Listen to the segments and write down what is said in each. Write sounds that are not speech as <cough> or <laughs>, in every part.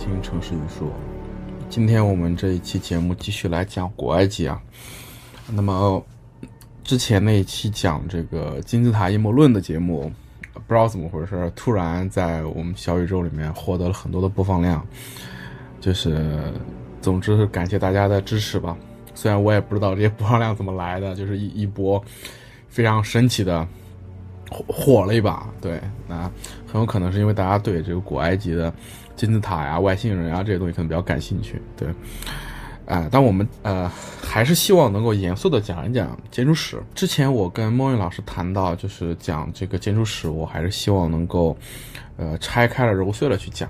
听《城市语说》。今天我们这一期节目继续来讲古埃及啊。那么之前那一期讲这个金字塔阴谋论的节目，不知道怎么回事，突然在我们小宇宙里面获得了很多的播放量。就是，总之是感谢大家的支持吧。虽然我也不知道这些播放量怎么来的，就是一一波非常神奇的。火火了一把，对，那很有可能是因为大家对这个古埃及的金字塔呀、外星人啊这些东西可能比较感兴趣，对，啊，但我们呃还是希望能够严肃的讲一讲建筑史。之前我跟孟云老师谈到，就是讲这个建筑史，我还是希望能够呃拆开了揉碎了去讲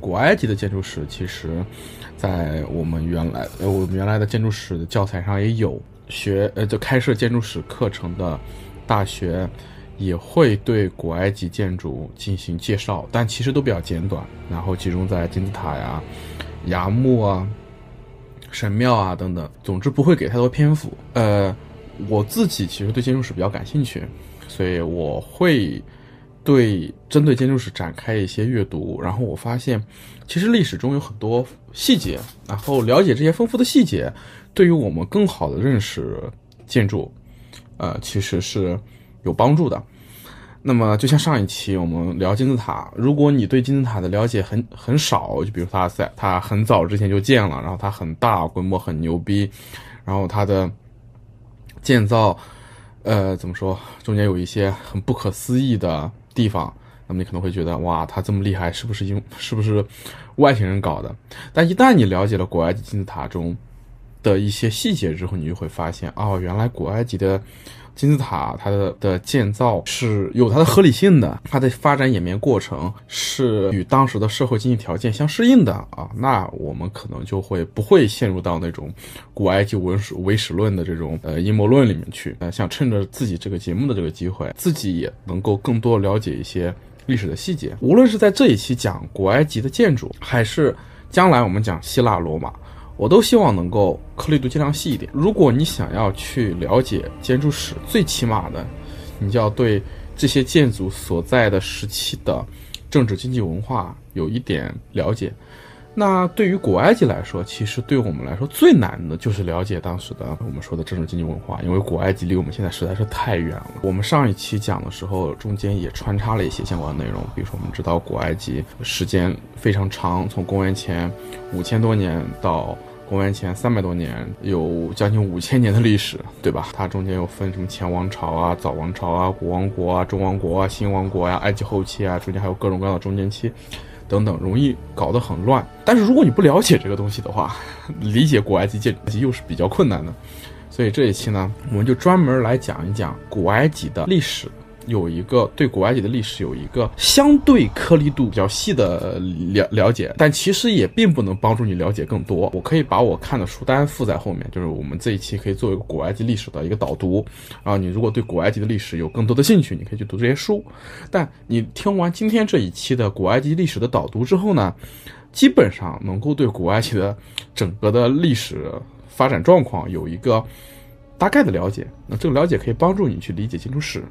古埃及的建筑史。其实，在我们原来呃我们原来的建筑史的教材上也有学呃就开设建筑史课程的大学。也会对古埃及建筑进行介绍，但其实都比较简短，然后集中在金字塔呀、崖墓啊、神庙啊等等。总之不会给太多篇幅。呃，我自己其实对建筑史比较感兴趣，所以我会对针对建筑史展开一些阅读。然后我发现，其实历史中有很多细节，然后了解这些丰富的细节，对于我们更好的认识建筑，呃，其实是。有帮助的。那么，就像上一期我们聊金字塔，如果你对金字塔的了解很很少，就比如它在它很早之前就建了，然后它很大规模很牛逼，然后它的建造，呃，怎么说，中间有一些很不可思议的地方，那么你可能会觉得，哇，它这么厉害，是不是因是不是外星人搞的？但一旦你了解了古埃及金字塔中的一些细节之后，你就会发现，哦，原来古埃及的。金字塔它的的建造是有它的合理性的，它的发展演变过程是与当时的社会经济条件相适应的啊，那我们可能就会不会陷入到那种古埃及文史唯史论的这种呃阴谋论里面去。呃，想趁着自己这个节目的这个机会，自己也能够更多了解一些历史的细节。无论是在这一期讲古埃及的建筑，还是将来我们讲希腊罗马。我都希望能够颗粒度尽量细一点。如果你想要去了解建筑史，最起码的，你就要对这些建筑所在的时期的政治、经济、文化有一点了解。那对于古埃及来说，其实对我们来说最难的就是了解当时的我们说的政治、经济、文化，因为古埃及离我们现在实在是太远了。我们上一期讲的时候，中间也穿插了一些相关的内容，比如说我们知道古埃及时间非常长，从公元前五千多年到公元前三百多年，有将近五千年的历史，对吧？它中间又分什么前王朝啊、早王朝啊、古王国啊、中王国啊、新王国呀、埃及后期啊，中间还有各种各样的中间期。等等，容易搞得很乱。但是如果你不了解这个东西的话，理解古埃及建筑又是比较困难的。所以这一期呢，我们就专门来讲一讲古埃及的历史。有一个对古埃及的历史有一个相对颗粒度比较细的了了解，但其实也并不能帮助你了解更多。我可以把我看的书单附在后面，就是我们这一期可以作为一个古埃及历史的一个导读。然后你如果对古埃及的历史有更多的兴趣，你可以去读这些书。但你听完今天这一期的古埃及历史的导读之后呢，基本上能够对古埃及的整个的历史发展状况有一个大概的了解。那这个了解可以帮助你去理解建筑史。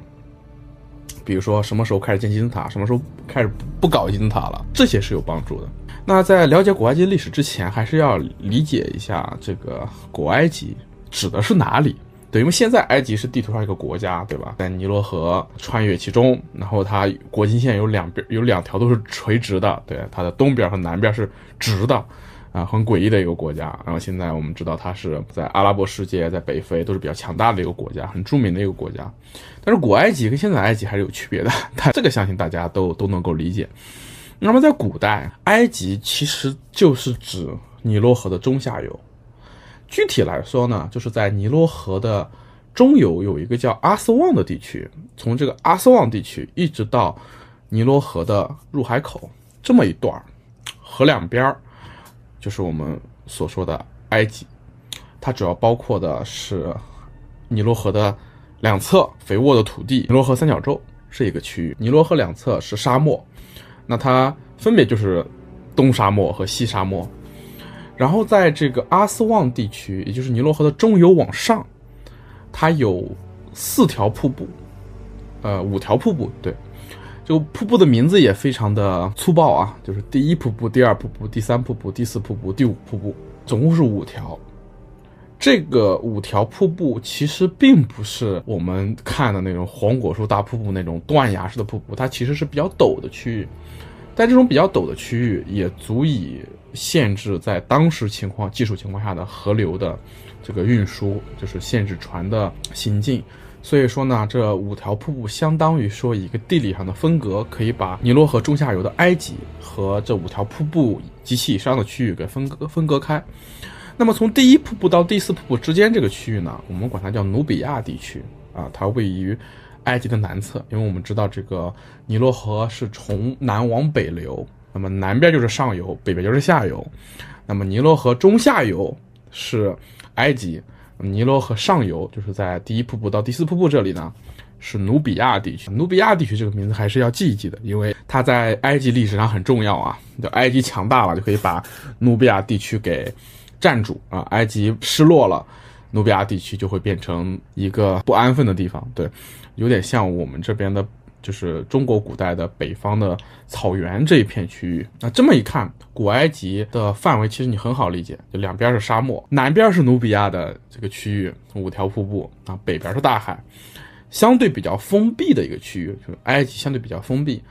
比如说什么时候开始建金字塔，什么时候开始不搞金字塔了，这些是有帮助的。那在了解古埃及历史之前，还是要理解一下这个古埃及指的是哪里？对，因为现在埃及是地图上一个国家，对吧？在尼罗河穿越其中，然后它国境线有两边有两条都是垂直的，对，它的东边和南边是直的。啊，很诡异的一个国家。然后现在我们知道，它是在阿拉伯世界，在北非都是比较强大的一个国家，很著名的一个国家。但是古埃及跟现在埃及还是有区别的，<laughs> 但这个相信大家都都能够理解。那么在古代，埃及其实就是指尼罗河的中下游。具体来说呢，就是在尼罗河的中游有一个叫阿斯旺的地区，从这个阿斯旺地区一直到尼罗河的入海口这么一段河两边儿。就是我们所说的埃及，它主要包括的是尼罗河的两侧肥沃的土地。尼罗河三角洲是一个区域，尼罗河两侧是沙漠，那它分别就是东沙漠和西沙漠。然后在这个阿斯旺地区，也就是尼罗河的中游往上，它有四条瀑布，呃，五条瀑布，对，就瀑布的名字也非常的粗暴啊，就是第一瀑布、第二瀑布、第三瀑布、第四瀑布、第五瀑布，总共是五条。这个五条瀑布其实并不是我们看的那种黄果树大瀑布那种断崖式的瀑布，它其实是比较陡的区域。在这种比较陡的区域，也足以限制在当时情况、技术情况下的河流的这个运输，就是限制船的行进。所以说呢，这五条瀑布相当于说一个地理上的分隔，可以把尼罗河中下游的埃及和这五条瀑布及其以上的区域给分割分隔开。那么从第一瀑布到第四瀑布之间这个区域呢，我们管它叫努比亚地区啊，它位于埃及的南侧，因为我们知道这个尼罗河是从南往北流，那么南边就是上游，北边就是下游。那么尼罗河中下游是埃及，尼罗河上游就是在第一瀑布到第四瀑布这里呢，是努比亚地区。努比亚地区这个名字还是要记一记的，因为它在埃及历史上很重要啊。就埃及强大了，就可以把努比亚地区给。占住啊，埃及失落了，努比亚地区就会变成一个不安分的地方。对，有点像我们这边的，就是中国古代的北方的草原这一片区域。那这么一看，古埃及的范围其实你很好理解，就两边是沙漠，南边是努比亚的这个区域，五条瀑布啊，北边是大海，相对比较封闭的一个区域，就是埃及相对比较封闭。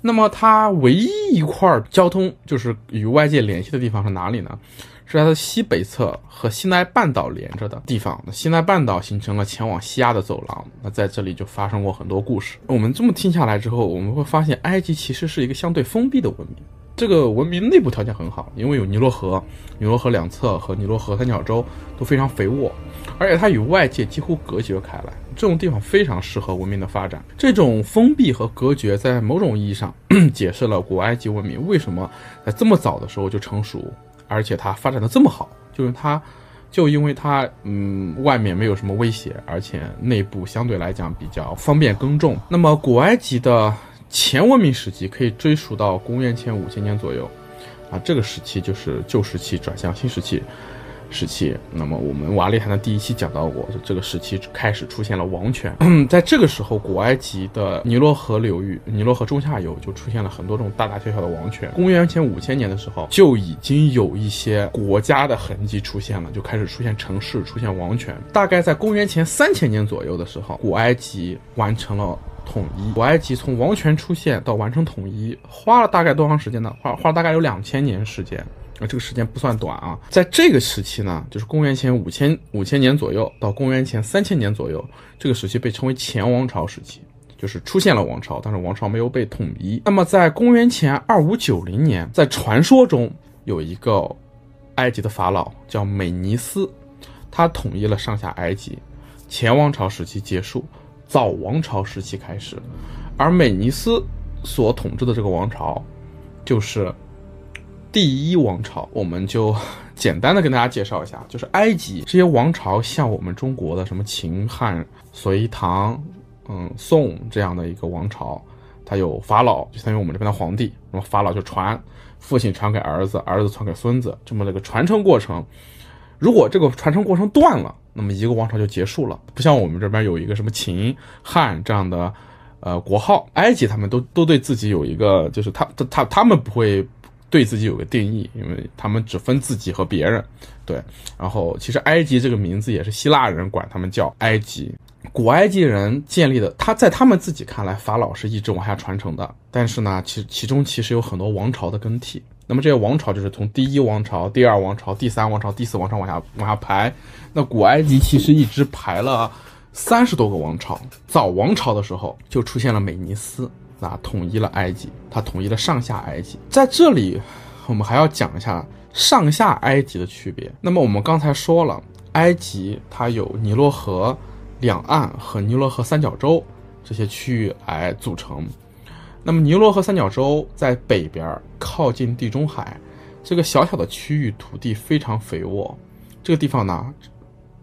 那么它唯一一块交通就是与外界联系的地方是哪里呢？是它的西北侧和西奈半岛连着的地方。那西奈半岛形成了前往西亚的走廊。那在这里就发生过很多故事。我们这么听下来之后，我们会发现埃及其实是一个相对封闭的文明。这个文明内部条件很好，因为有尼罗河，尼罗河两侧和尼罗河三角洲都非常肥沃，而且它与外界几乎隔绝开来。这种地方非常适合文明的发展。这种封闭和隔绝，在某种意义上 <clears throat> 解释了古埃及文明为什么在这么早的时候就成熟，而且它发展的这么好。就是它，就因为它，嗯，外面没有什么威胁，而且内部相对来讲比较方便耕种。那么，古埃及的前文明时期可以追溯到公元前五千年左右，啊，这个时期就是旧时期转向新时期。时期，那么我们瓦砾谈的第一期讲到过，就这个时期开始出现了王权。<clears throat> 在这个时候，古埃及的尼罗河流域、尼罗河中下游就出现了很多这种大大小小的王权。公元前五千年的时候，就已经有一些国家的痕迹出现了，就开始出现城市、出现王权。大概在公元前三千年左右的时候，古埃及完成了统一。古埃及从王权出现到完成统一，花了大概多长时间呢？花花了大概有两千年时间。啊，这个时间不算短啊，在这个时期呢，就是公元前五千五千年左右到公元前三千年左右，这个时期被称为前王朝时期，就是出现了王朝，但是王朝没有被统一。那么在公元前二五九零年，在传说中有一个埃及的法老叫美尼斯，他统一了上下埃及，前王朝时期结束，早王朝时期开始，而美尼斯所统治的这个王朝，就是。第一王朝，我们就 <laughs> 简单的跟大家介绍一下，就是埃及这些王朝，像我们中国的什么秦汉隋唐，嗯宋这样的一个王朝，它有法老，就相当于我们这边的皇帝，那么法老就传，父亲传给儿子，儿子传给孙子，这么的一个传承过程，如果这个传承过程断了，那么一个王朝就结束了。不像我们这边有一个什么秦汉这样的，呃国号，埃及他们都都对自己有一个，就是他他他他们不会。对自己有个定义，因为他们只分自己和别人。对，然后其实埃及这个名字也是希腊人管他们叫埃及。古埃及人建立的，他在他们自己看来，法老是一直往下传承的。但是呢，其其中其实有很多王朝的更替。那么这些王朝就是从第一王朝、第二王朝、第三王朝、第四王朝往下往下排。那古埃及其实一直排了三十多个王朝。早王朝的时候就出现了美尼斯。啊，统一了埃及，他统一了上下埃及。在这里，我们还要讲一下上下埃及的区别。那么我们刚才说了，埃及它有尼罗河两岸和尼罗河三角洲这些区域来组成。那么尼罗河三角洲在北边，靠近地中海，这个小小的区域土地非常肥沃，这个地方呢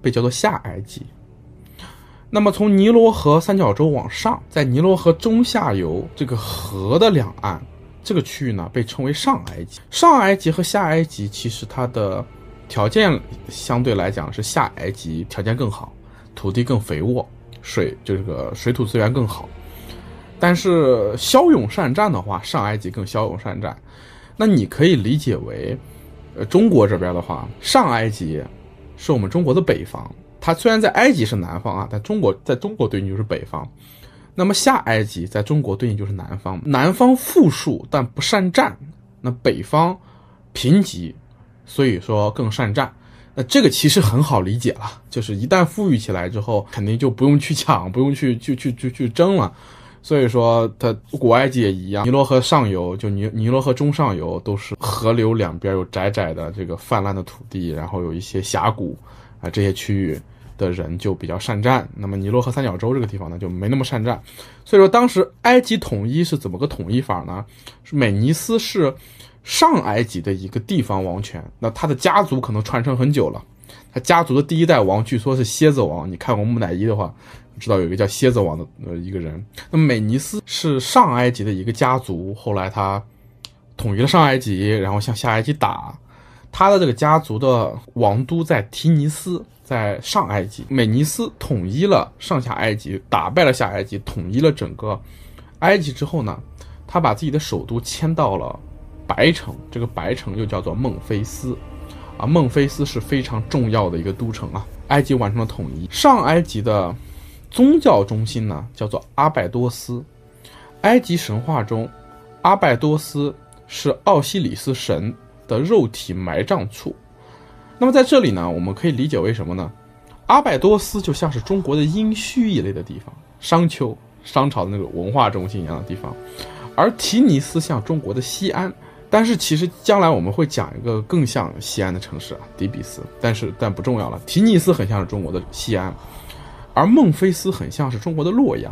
被叫做下埃及。那么从尼罗河三角洲往上，在尼罗河中下游这个河的两岸，这个区域呢被称为上埃及。上埃及和下埃及其实它的条件相对来讲是下埃及条件更好，土地更肥沃，水就这个水土资源更好。但是骁勇善战的话，上埃及更骁勇善战。那你可以理解为，呃，中国这边的话，上埃及是我们中国的北方。它虽然在埃及是南方啊，但中国在中国对应就是北方。那么下埃及在中国对应就是南方。南方富庶但不善战，那北方贫瘠，所以说更善战。那这个其实很好理解了，就是一旦富裕起来之后，肯定就不用去抢，不用去去去去去争了。所以说，它古埃及也一样，尼罗河上游就尼尼罗河中上游都是河流两边有窄窄的这个泛滥的土地，然后有一些峡谷啊，这些区域的人就比较善战。那么尼罗河三角洲这个地方呢，就没那么善战。所以说，当时埃及统一是怎么个统一法呢？是美尼斯是。上埃及的一个地方王权，那他的家族可能传承很久了。他家族的第一代王据说是蝎子王，你看过木乃伊的话，知道有一个叫蝎子王的呃一个人。那么美尼斯是上埃及的一个家族，后来他统一了上埃及，然后向下埃及打。他的这个家族的王都在提尼斯，在上埃及。美尼斯统一了上下埃及，打败了下埃及，统一了整个埃及之后呢，他把自己的首都迁到了。白城，这个白城又叫做孟菲斯，啊，孟菲斯是非常重要的一个都城啊。埃及完成了统一，上埃及的宗教中心呢叫做阿拜多斯。埃及神话中，阿拜多斯是奥西里斯神的肉体埋葬处。那么在这里呢，我们可以理解为什么呢？阿拜多斯就像是中国的殷墟一类的地方，商丘，商朝的那个文化中心一样的地方，而提尼斯像中国的西安。但是其实将来我们会讲一个更像西安的城市啊，底比斯。但是但不重要了，提尼斯很像是中国的西安，而孟菲斯很像是中国的洛阳，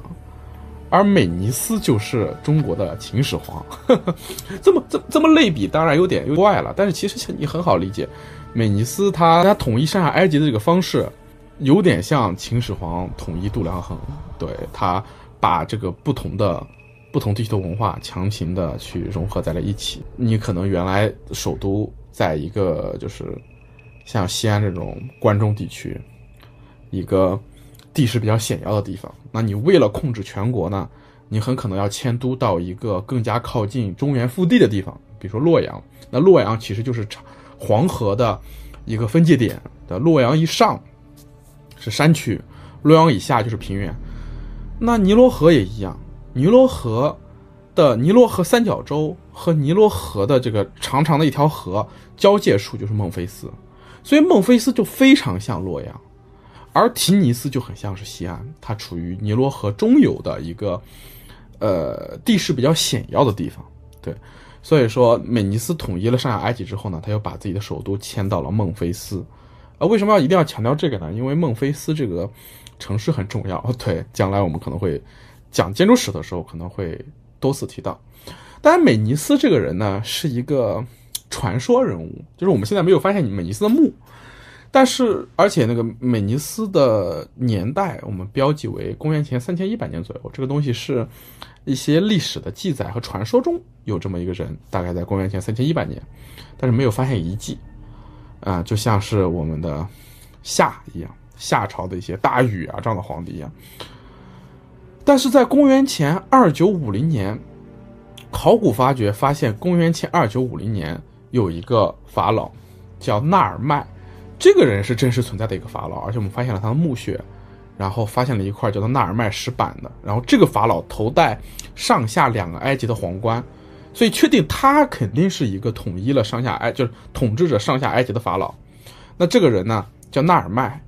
而美尼斯就是中国的秦始皇。<laughs> 这么这这么类比，当然有点怪了。但是其实你很好理解，美尼斯它它统一上下埃及的这个方式，有点像秦始皇统一度量衡。对他把这个不同的。不同地区的文化强行的去融合在了一起。你可能原来首都在一个就是像西安这种关中地区，一个地势比较险要的地方。那你为了控制全国呢，你很可能要迁都到一个更加靠近中原腹地的地方，比如说洛阳。那洛阳其实就是长黄河的一个分界点的。洛阳以上是山区，洛阳以下就是平原。那尼罗河也一样。尼罗河的尼罗河三角洲和尼罗河的这个长长的一条河交界处就是孟菲斯，所以孟菲斯就非常像洛阳，而提尼斯就很像是西安，它处于尼罗河中游的一个呃地势比较险要的地方。对，所以说美尼斯统一了上下埃及之后呢，他又把自己的首都迁到了孟菲斯。啊，为什么要一定要强调这个呢？因为孟菲斯这个城市很重要。<laughs> 对，将来我们可能会。讲建筑史的时候可能会多次提到，当然美尼斯这个人呢是一个传说人物，就是我们现在没有发现美尼斯的墓，但是而且那个美尼斯的年代我们标记为公元前三千一百年左右，这个东西是一些历史的记载和传说中有这么一个人，大概在公元前三千一百年，但是没有发现遗迹，啊，就像是我们的夏一样，夏朝的一些大禹啊这样的皇帝一样。但是在公元前二九五零年，考古发掘发现，公元前二九五零年有一个法老，叫纳尔迈，这个人是真实存在的一个法老，而且我们发现了他的墓穴，然后发现了一块叫做纳尔迈石板的，然后这个法老头戴上下两个埃及的皇冠，所以确定他肯定是一个统一了上下埃，就是统治着上下埃及的法老。那这个人呢，叫纳尔迈。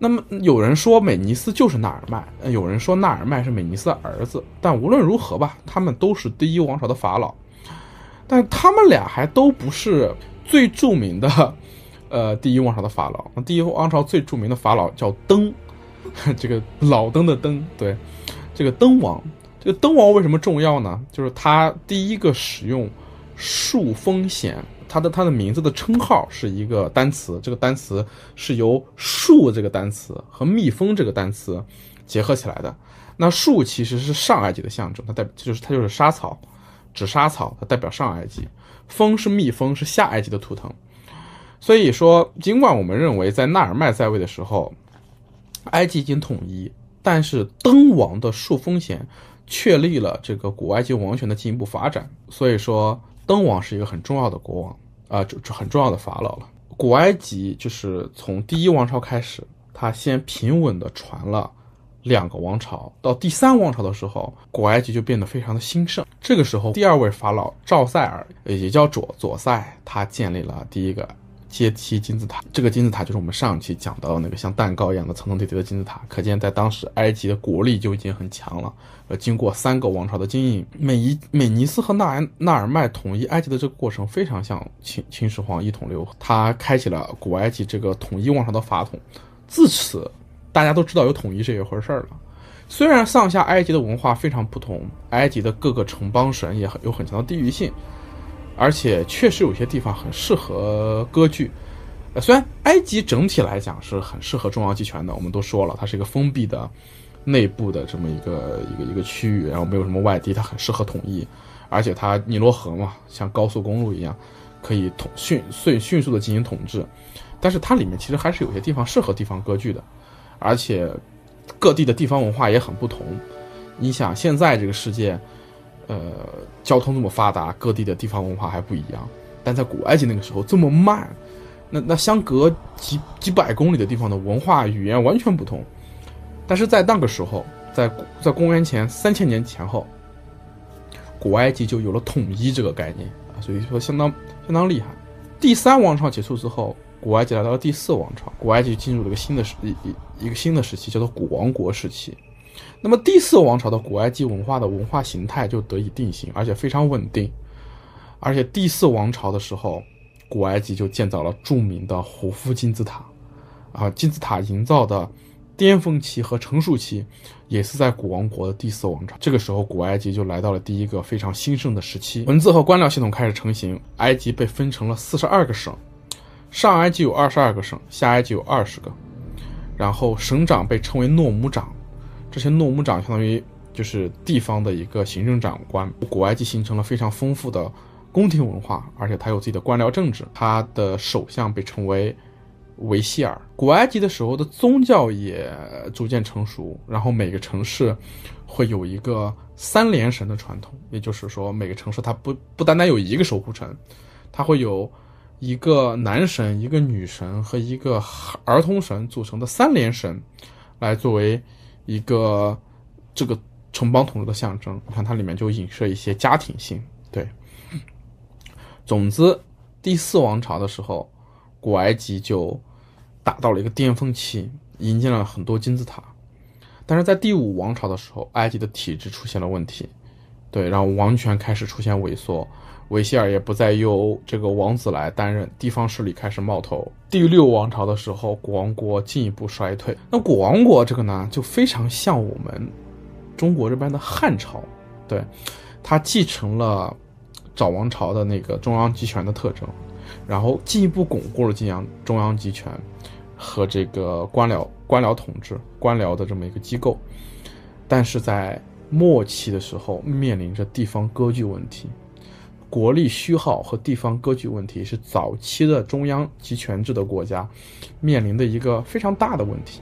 那么有人说美尼斯就是纳尔迈，有人说纳尔迈是美尼斯的儿子。但无论如何吧，他们都是第一王朝的法老，但他们俩还都不是最著名的，呃，第一王朝的法老。那第一王朝最著名的法老叫登，<laughs> 这个老登的登，对，这个登王，这个登王为什么重要呢？就是他第一个使用树风险。它的它的名字的称号是一个单词，这个单词是由树这个单词和蜜蜂这个单词结合起来的。那树其实是上埃及的象征，它代表就是它就是沙草，指沙草，它代表上埃及。蜂是蜜蜂，是下埃及的图腾。所以说，尽管我们认为在纳尔迈在位的时候，埃及已经统一，但是登王的树风险确立了这个古埃及王权的进一步发展。所以说，登王是一个很重要的国王啊，这这很重要的法老了。古埃及就是从第一王朝开始，他先平稳的传了两个王朝，到第三王朝的时候，古埃及就变得非常的兴盛。这个时候，第二位法老赵塞尔，也叫左左塞，他建立了第一个。阶梯金字塔，这个金字塔就是我们上期讲到的那个像蛋糕一样的层层叠叠的金字塔。可见，在当时埃及的国力就已经很强了。呃，经过三个王朝的经营，美尼美尼斯和纳尔纳尔迈统一埃及的这个过程，非常像秦秦始皇一统六，他开启了古埃及这个统一王朝的法统。自此，大家都知道有统一这一回事儿了。虽然上下埃及的文化非常不同，埃及的各个城邦省也很有很强的地域性。而且确实有些地方很适合割据，呃，虽然埃及整体来讲是很适合中央集权的，我们都说了，它是一个封闭的、内部的这么一个一个一个区域，然后没有什么外敌，它很适合统一。而且它尼罗河嘛，像高速公路一样，可以统迅迅迅速的进行统治。但是它里面其实还是有些地方适合地方割据的，而且各地的地方文化也很不同。你想现在这个世界。呃，交通这么发达，各地的地方文化还不一样。但在古埃及那个时候这么慢，那那相隔几几百公里的地方的文化语言完全不同。但是在那个时候，在在公元前三千年前后，古埃及就有了统一这个概念啊，所以说相当相当厉害。第三王朝结束之后，古埃及来到了第四王朝，古埃及进入了一个新的时一一一个新的时期，叫做古王国时期。那么第四王朝的古埃及文化的文化形态就得以定型，而且非常稳定。而且第四王朝的时候，古埃及就建造了著名的胡夫金字塔。啊，金字塔营造的巅峰期和成熟期，也是在古王国的第四王朝。这个时候，古埃及就来到了第一个非常兴盛的时期。文字和官僚系统开始成型，埃及被分成了四十二个省，上埃及有二十二个省，下埃及有二十个。然后省长被称为诺姆长。这些诺姆长相当于就是地方的一个行政长官。古埃及形成了非常丰富的宫廷文化，而且它有自己的官僚政治。它的首相被称为维希尔。古埃及的时候的宗教也逐渐成熟，然后每个城市会有一个三连神的传统，也就是说每个城市它不不单单有一个守护神，它会有一个男神、一个女神和一个儿童神组成的三连神来作为。一个这个城邦统治的象征，你看它里面就影射一些家庭性。对，总之，第四王朝的时候，古埃及就达到了一个巅峰期，引进了很多金字塔。但是在第五王朝的时候，埃及的体制出现了问题，对，然后王权开始出现萎缩。维希尔也不再由这个王子来担任，地方势力开始冒头。第六王朝的时候，古王国进一步衰退。那古王国这个呢，就非常像我们中国这边的汉朝，对，它继承了早王朝的那个中央集权的特征，然后进一步巩固了晋阳中央集权和这个官僚官僚统治官僚的这么一个机构，但是在末期的时候，面临着地方割据问题。国力虚耗和地方割据问题是早期的中央集权制的国家面临的一个非常大的问题，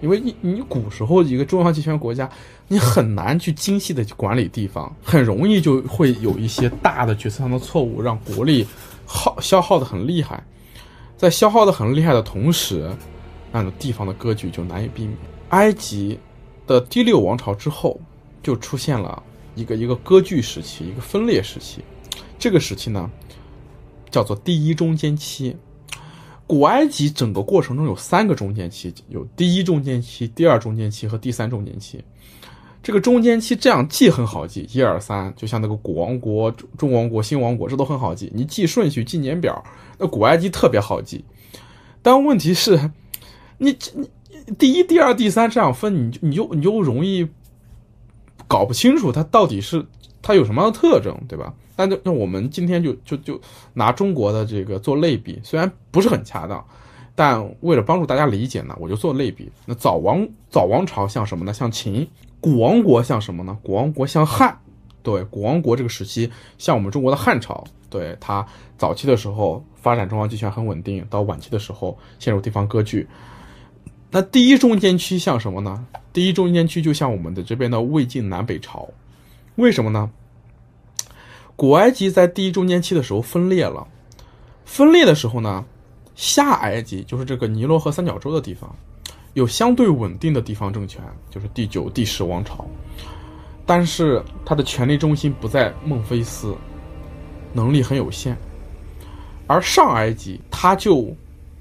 因为你你古时候一个中央集权国家，你很难去精细的去管理地方，很容易就会有一些大的决策上的错误，让国力耗消耗的很厉害，在消耗的很厉害的同时，那种地方的割据就难以避免。埃及的第六王朝之后，就出现了一个一个割据时期，一个分裂时期。这个时期呢，叫做第一中间期。古埃及整个过程中有三个中间期，有第一中间期、第二中间期和第三中间期。这个中间期这样记很好记，一二三，就像那个古王国、中王国、新王国，这都很好记。你记顺序、记年表，那古埃及特别好记。但问题是，你你第一、第二、第三这样分，你你就你就容易搞不清楚它到底是它有什么样的特征，对吧？那那我们今天就就就拿中国的这个做类比，虽然不是很恰当，但为了帮助大家理解呢，我就做类比。那早王早王朝像什么呢？像秦。古王国像什么呢？古王国像汉。对，古王国这个时期像我们中国的汉朝。对，它早期的时候发展中央集权很稳定，到晚期的时候陷入地方割据。那第一中间期像什么呢？第一中间期就像我们的这边的魏晋南北朝，为什么呢？古埃及在第一中间期的时候分裂了，分裂的时候呢，下埃及就是这个尼罗河三角洲的地方，有相对稳定的地方政权，就是第九、第十王朝，但是它的权力中心不在孟菲斯，能力很有限，而上埃及它就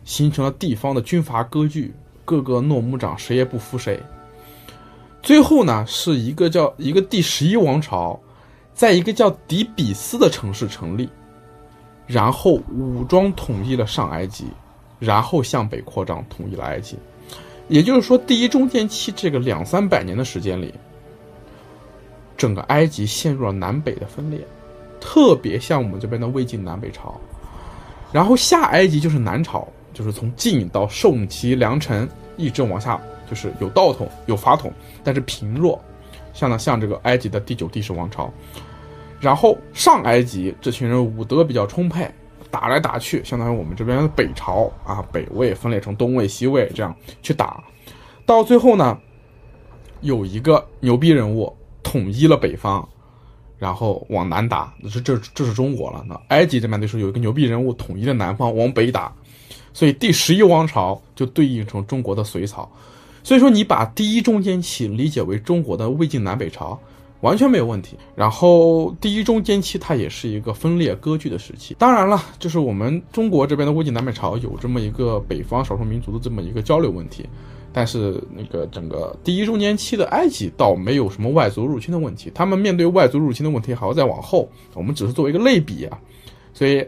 形成了地方的军阀割据。各个诺姆长谁也不服谁，最后呢是一个叫一个第十一王朝，在一个叫底比斯的城市成立，然后武装统一了上埃及，然后向北扩张统一了埃及。也就是说，第一中间期这个两三百年的时间里，整个埃及陷入了南北的分裂，特别像我们这边的魏晋南北朝，然后下埃及就是南朝。就是从晋到宋齐梁陈一直往下，就是有道统有法统，但是贫弱，像呢像这个埃及的第九第十王朝，然后上埃及这群人武德比较充沛，打来打去，相当于我们这边的北朝啊，北魏分裂成东魏西魏这样去打，到最后呢，有一个牛逼人物统一了北方，然后往南打，这这这是中国了。那埃及这边就是有一个牛逼人物统一了南方，往北打。所以第十一王朝就对应成中国的隋朝，所以说你把第一中间期理解为中国的魏晋南北朝，完全没有问题。然后第一中间期它也是一个分裂割据的时期。当然了，就是我们中国这边的魏晋南北朝有这么一个北方少数民族的这么一个交流问题，但是那个整个第一中间期的埃及倒没有什么外族入侵的问题。他们面对外族入侵的问题还要再往后，我们只是作为一个类比啊，所以。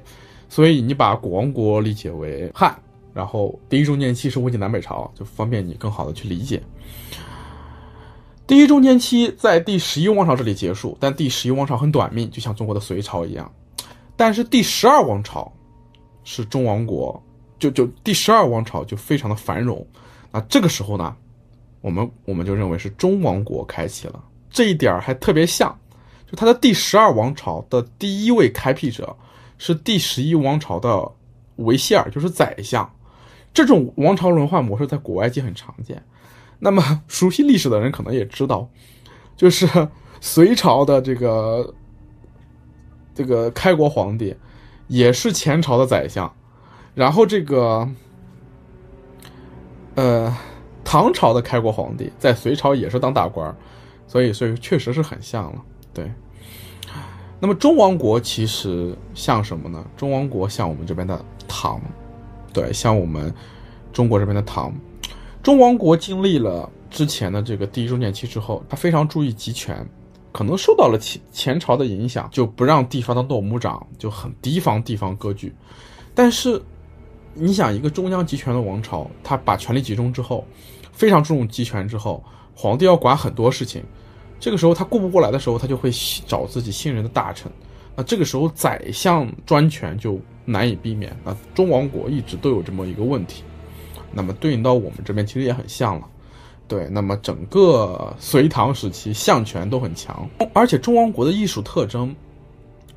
所以你把古王国理解为汉，然后第一中间期是魏晋南北朝，就方便你更好的去理解。第一中间期在第十一王朝这里结束，但第十一王朝很短命，就像中国的隋朝一样。但是第十二王朝是中王国，就就第十二王朝就非常的繁荣。那这个时候呢，我们我们就认为是中王国开启了。这一点还特别像，就他的第十二王朝的第一位开辟者。是第十一王朝的维希尔，就是宰相。这种王朝轮换模式在古埃及很常见。那么 <laughs> 熟悉历史的人可能也知道，就是 <laughs> 隋朝的这个这个开国皇帝也是前朝的宰相，然后这个呃唐朝的开国皇帝在隋朝也是当大官，所以所以确实是很像了，对。那么中王国其实像什么呢？中王国像我们这边的唐，对，像我们中国这边的唐。中王国经历了之前的这个第一中间期之后，他非常注意集权，可能受到了前前朝的影响，就不让地方的诺姆长就很提防地方割据。但是你想，一个中央集权的王朝，他把权力集中之后，非常注重集权之后，皇帝要管很多事情。这个时候他顾不过来的时候，他就会找自己信任的大臣。那这个时候宰相专权就难以避免。那中王国一直都有这么一个问题。那么对应到我们这边其实也很像了。对，那么整个隋唐时期相权都很强，而且中王国的艺术特征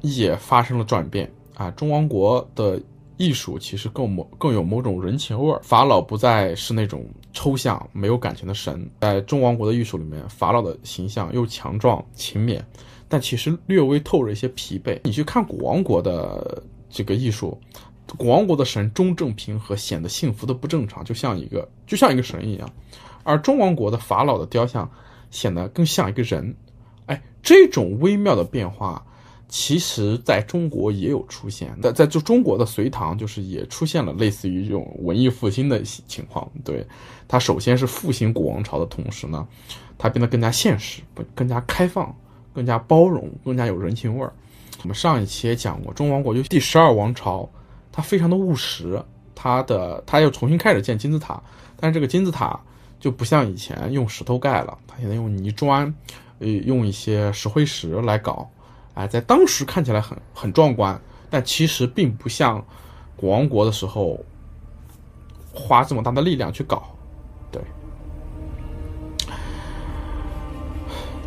也发生了转变啊。中王国的艺术其实更某更有某种人情味儿，法老不再是那种。抽象没有感情的神，在中王国的艺术里面，法老的形象又强壮勤勉，但其实略微透着一些疲惫。你去看古王国的这个艺术，王国的神中正平和，显得幸福的不正常，就像一个就像一个神一样，而中王国的法老的雕像显得更像一个人。哎，这种微妙的变化。其实，在中国也有出现，在在就中国的隋唐，就是也出现了类似于这种文艺复兴的情况。对，它首先是复兴古王朝的同时呢，它变得更加现实，更加开放，更加包容，更加有人情味儿。我们上一期也讲过，中王国就第十二王朝，它非常的务实，它的它又重新开始建金字塔，但是这个金字塔就不像以前用石头盖了，它现在用泥砖，呃，用一些石灰石来搞。哎，在当时看起来很很壮观，但其实并不像古王国的时候花这么大的力量去搞，对。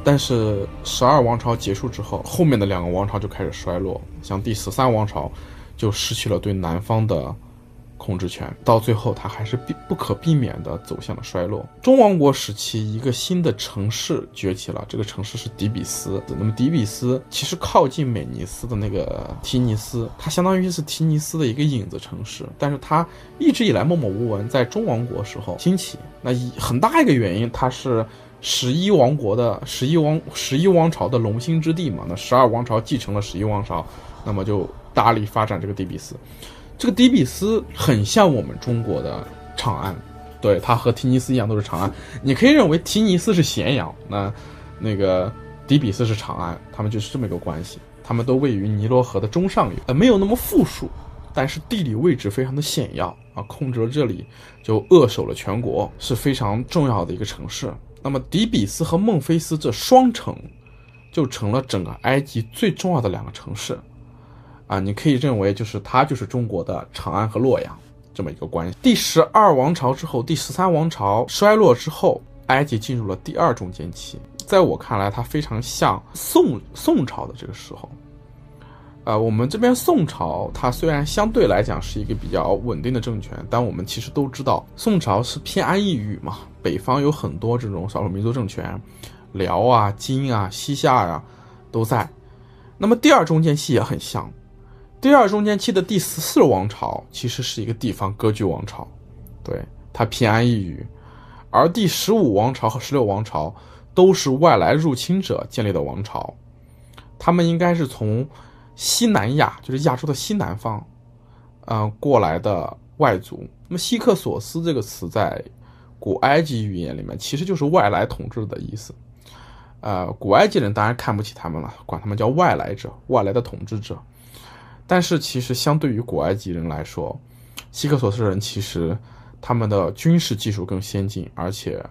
但是十二王朝结束之后，后面的两个王朝就开始衰落，像第十三王朝就失去了对南方的控制权，到最后它还是必不可避免地走向了衰落。中王国时期，一个新的城市崛起了，这个城市是底比斯。那么底比斯其实靠近美尼斯的那个提尼斯，它相当于是提尼斯的一个影子城市，但是它一直以来默默无闻，在中王国时候兴起。那很大一个原因，它是。十一王国的十一王十一王朝的龙兴之地嘛，那十二王朝继承了十一王朝，那么就大力发展这个底比斯。这个底比斯很像我们中国的长安，对，它和提尼斯一样都是长安。你可以认为提尼斯是咸阳，那那个底比斯是长安，他们就是这么一个关系。他们都位于尼罗河的中上游，呃，没有那么富庶，但是地理位置非常的险要啊，控制了这里就扼守了全国，是非常重要的一个城市。那么，底比斯和孟菲斯这双城，就成了整个埃及最重要的两个城市，啊，你可以认为就是它就是中国的长安和洛阳这么一个关系。第十二王朝之后，第十三王朝衰落之后，埃及进入了第二中间期。在我看来，它非常像宋宋朝的这个时候。呃，我们这边宋朝，它虽然相对来讲是一个比较稳定的政权，但我们其实都知道，宋朝是偏安一隅嘛。北方有很多这种少数民族政权，辽啊、金啊、西夏呀，都在。那么第二中间期也很像，第二中间期的第十四王朝其实是一个地方割据王朝，对它偏安一隅，而第十五王朝和十六王朝都是外来入侵者建立的王朝，他们应该是从。西南亚就是亚洲的西南方，呃，过来的外族。那么希克索斯这个词在古埃及语言里面其实就是外来统治的意思。呃，古埃及人当然看不起他们了，管他们叫外来者、外来的统治者。但是其实相对于古埃及人来说，希克索斯人其实他们的军事技术更先进，而且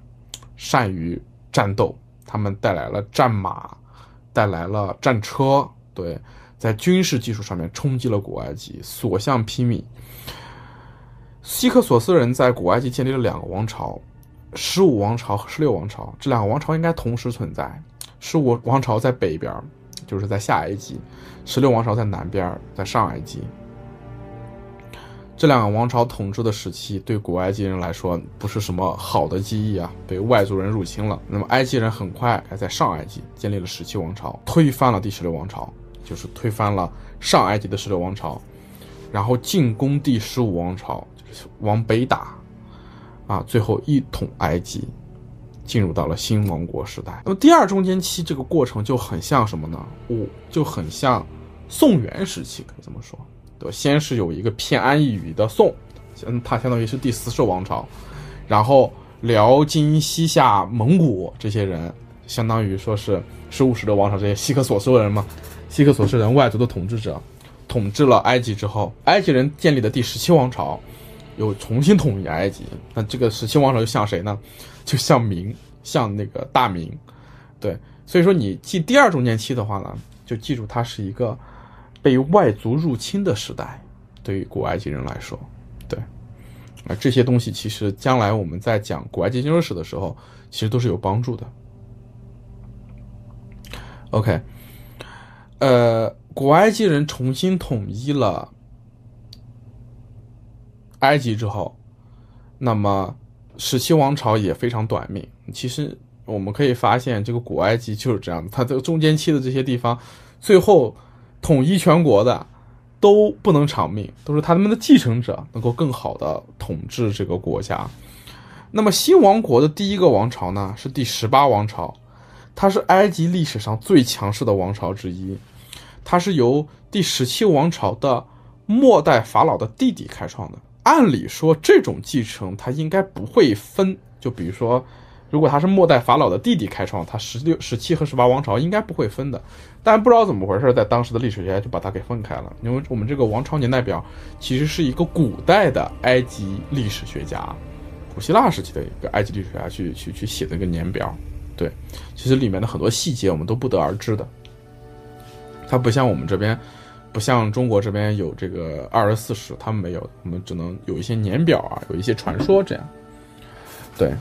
善于战斗。他们带来了战马，带来了战车，对。在军事技术上面冲击了古埃及，所向披靡。希克索斯人在古埃及建立了两个王朝，十五王朝和十六王朝。这两个王朝应该同时存在。十五王朝在北边，就是在下埃及；十六王朝在南边，在上埃及。这两个王朝统治的时期，对古埃及人来说不是什么好的记忆啊，被外族人入侵了。那么埃及人很快在上埃及建立了十七王朝，推翻了第十六王朝。就是推翻了上埃及的十六王朝，然后进攻第十五王朝，就是往北打，啊，最后一统埃及，进入到了新王国时代。那么第二中间期这个过程就很像什么呢？哦，就很像宋元时期，可以这么说，对先是有一个偏安一隅的宋，嗯，它相当于是第四世王朝，然后辽、金、西夏、蒙古这些人，相当于说是十五、十的王朝这些希克索斯人嘛。希克索斯人外族的统治者，统治了埃及之后，埃及人建立的第十七王朝，又重新统一埃及。那这个十七王朝就像谁呢？就像明，像那个大明。对，所以说你记第二中间期的话呢，就记住它是一个被外族入侵的时代。对于古埃及人来说，对，啊，这些东西其实将来我们在讲古埃及建筑史的时候，其实都是有帮助的。OK。呃，古埃及人重新统一了埃及之后，那么十七王朝也非常短命。其实我们可以发现，这个古埃及就是这样，它这个中间期的这些地方，最后统一全国的都不能长命，都是他们的继承者能够更好的统治这个国家。那么新王国的第一个王朝呢，是第十八王朝。它是埃及历史上最强势的王朝之一，它是由第十七王朝的末代法老的弟弟开创的。按理说，这种继承他应该不会分。就比如说，如果他是末代法老的弟弟开创，他十六、十七和十八王朝应该不会分的。但不知道怎么回事，在当时的历史学家就把它给分开了。因为我们这个王朝年代表其实是一个古代的埃及历史学家，古希腊时期的一个埃及历史学家去去去写的一个年表。对，其实里面的很多细节我们都不得而知的。它不像我们这边，不像中国这边有这个二十四史，他们没有，我们只能有一些年表啊，有一些传说这样。对，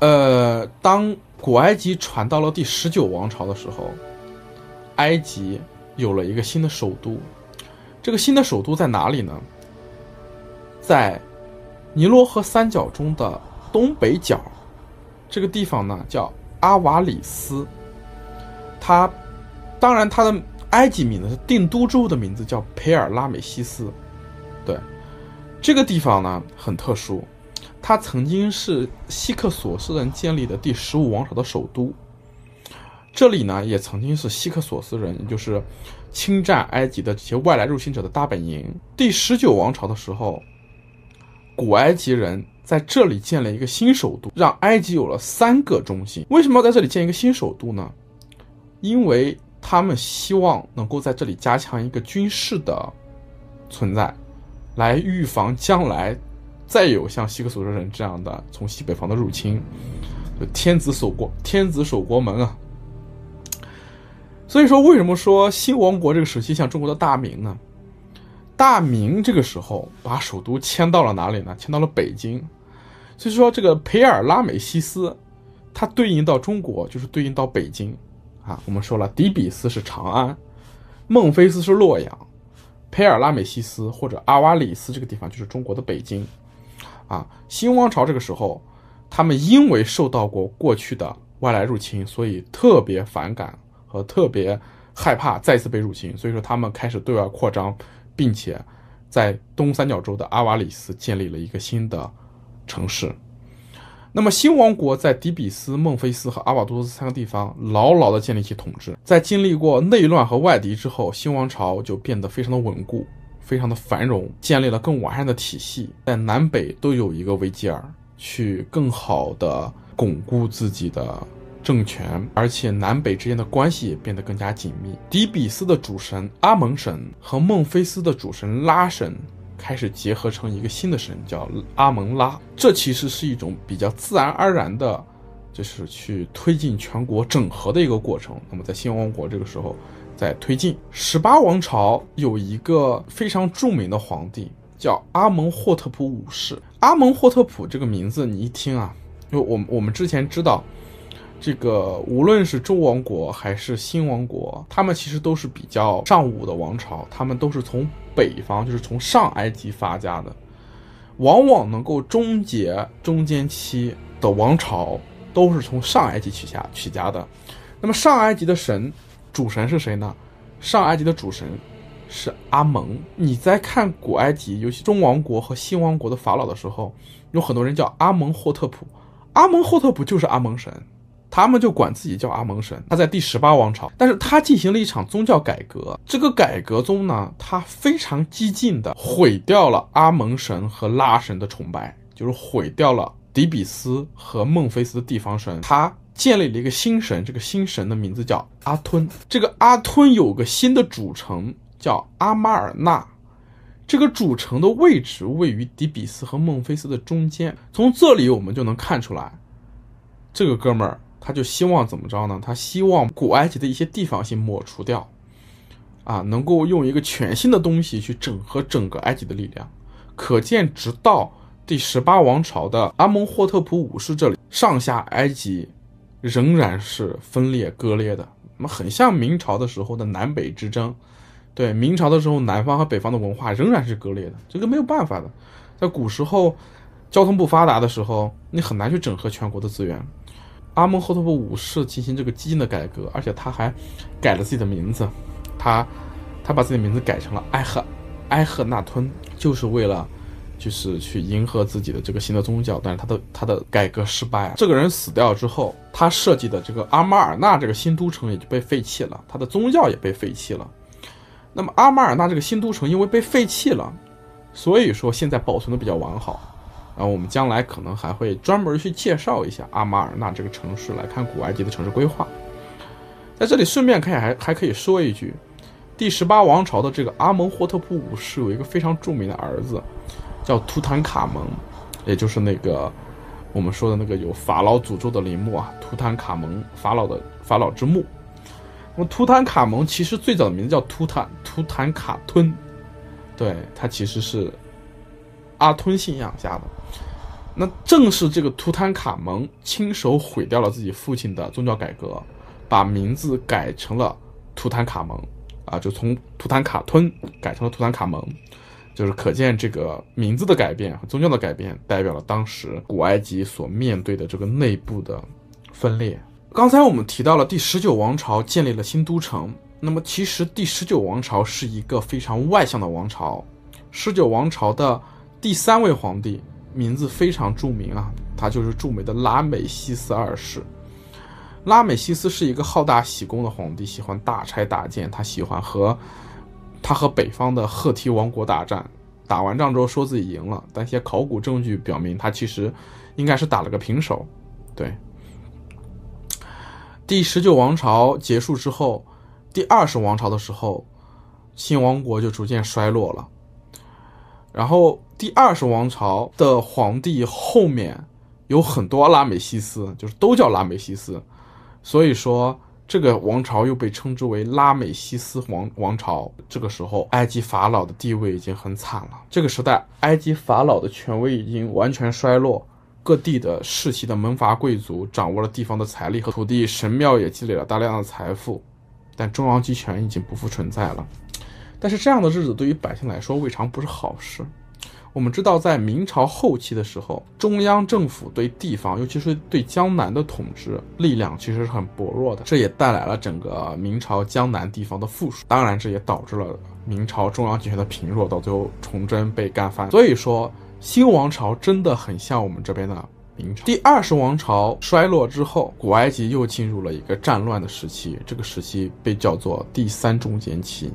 呃，当古埃及传到了第十九王朝的时候，埃及有了一个新的首都，这个新的首都在哪里呢？在尼罗河三角中的东北角，这个地方呢叫阿瓦里斯。它当然，它的埃及名字是定都之后的名字叫培尔拉美西斯。对，这个地方呢很特殊，它曾经是希克索斯人建立的第十五王朝的首都。这里呢也曾经是希克索斯人，也就是侵占埃及的这些外来入侵者的大本营。第十九王朝的时候，古埃及人在这里建了一个新首都，让埃及有了三个中心。为什么要在这里建一个新首都呢？因为他们希望能够在这里加强一个军事的存在，来预防将来再有像希克索斯人这样的从西北方的入侵。就天子守国，天子守国门啊！所以说，为什么说新王国这个时期像中国的大明呢？大明这个时候把首都迁到了哪里呢？迁到了北京。所以说，这个培尔拉美西斯，它对应到中国就是对应到北京。啊，我们说了，底比斯是长安，孟菲斯是洛阳，培尔拉美西斯或者阿瓦里斯这个地方就是中国的北京。啊，新王朝这个时候，他们因为受到过过去的外来入侵，所以特别反感和特别害怕再次被入侵，所以说他们开始对外扩张，并且在东三角洲的阿瓦里斯建立了一个新的城市。那么新王国在底比斯、孟菲斯和阿瓦多斯三个地方牢牢地建立起统治。在经历过内乱和外敌之后，新王朝就变得非常的稳固，非常的繁荣，建立了更完善的体系，在南北都有一个维吉尔，去更好的巩固自己的政权，而且南北之间的关系也变得更加紧密。底比斯的主神阿蒙神和孟菲斯的主神拉神。开始结合成一个新的神，叫阿蒙拉。这其实是一种比较自然而然的，就是去推进全国整合的一个过程。那么在新王国这个时候，在推进十八王朝有一个非常著名的皇帝，叫阿蒙霍特普五世。阿蒙霍特普这个名字你一听啊，因为我我们之前知道。这个无论是周王国还是新王国，他们其实都是比较尚武的王朝，他们都是从北方，就是从上埃及发家的，往往能够终结中间期的王朝，都是从上埃及起家起家的。那么上埃及的神主神是谁呢？上埃及的主神是阿蒙。你在看古埃及，尤其中王国和新王国的法老的时候，有很多人叫阿蒙霍特普，阿蒙霍特普就是阿蒙神。他们就管自己叫阿蒙神，他在第十八王朝，但是他进行了一场宗教改革。这个改革中呢，他非常激进的毁掉了阿蒙神和拉神的崇拜，就是毁掉了底比斯和孟菲斯的地方神，他建立了一个新神，这个新神的名字叫阿吞。这个阿吞有个新的主城叫阿马尔纳，这个主城的位置位于底比斯和孟菲斯的中间。从这里我们就能看出来，这个哥们儿。他就希望怎么着呢？他希望古埃及的一些地方性抹除掉，啊，能够用一个全新的东西去整合整个埃及的力量。可见，直到第十八王朝的阿蒙霍特普五世这里，上下埃及仍然是分裂割裂的。那么，很像明朝的时候的南北之争。对，明朝的时候，南方和北方的文化仍然是割裂的，这个没有办法的。在古时候，交通不发达的时候，你很难去整合全国的资源。阿蒙霍特普五世进行这个激进的改革，而且他还改了自己的名字，他他把自己的名字改成了埃赫埃赫纳吞，就是为了就是去迎合自己的这个新的宗教。但是他的他的改革失败。这个人死掉之后，他设计的这个阿马尔纳这个新都城也就被废弃了，他的宗教也被废弃了。那么阿马尔纳这个新都城因为被废弃了，所以说现在保存的比较完好。然后我们将来可能还会专门去介绍一下阿马尔纳这个城市，来看古埃及的城市规划。在这里顺便可以还还可以说一句，第十八王朝的这个阿蒙霍特普五世有一个非常著名的儿子，叫图坦卡蒙，也就是那个我们说的那个有法老诅咒的陵墓啊，图坦卡蒙法老的法老之墓。那么图坦卡蒙其实最早的名字叫图坦图坦卡吞，对他其实是阿吞信仰下的。那正是这个图坦卡蒙亲手毁掉了自己父亲的宗教改革，把名字改成了图坦卡蒙啊，就从图坦卡吞改成了图坦卡蒙，就是可见这个名字的改变和宗教的改变，代表了当时古埃及所面对的这个内部的分裂。刚才我们提到了第十九王朝建立了新都城，那么其实第十九王朝是一个非常外向的王朝。十九王朝的第三位皇帝名字非常著名啊，他就是著名的拉美西斯二世。拉美西斯是一个好大喜功的皇帝，喜欢大拆大建，他喜欢和他和北方的赫梯王国打战，打完仗之后说自己赢了，但一些考古证据表明他其实应该是打了个平手，对。第十九王朝结束之后，第二十王朝的时候，新王国就逐渐衰落了。然后第二十王朝的皇帝后面有很多拉美西斯，就是都叫拉美西斯，所以说这个王朝又被称之为拉美西斯王王朝。这个时候，埃及法老的地位已经很惨了。这个时代，埃及法老的权威已经完全衰落。各地的世袭的门阀贵族掌握了地方的财力和土地，神庙也积累了大量的财富，但中央集权已经不复存在了。但是这样的日子对于百姓来说未尝不是好事。我们知道，在明朝后期的时候，中央政府对地方，尤其是对江南的统治力量其实是很薄弱的，这也带来了整个明朝江南地方的富庶。当然，这也导致了明朝中央集权的贫弱，到最后崇祯被干翻。所以说。新王朝真的很像我们这边的明朝。第二十王朝衰落之后，古埃及又进入了一个战乱的时期，这个时期被叫做第三中间期。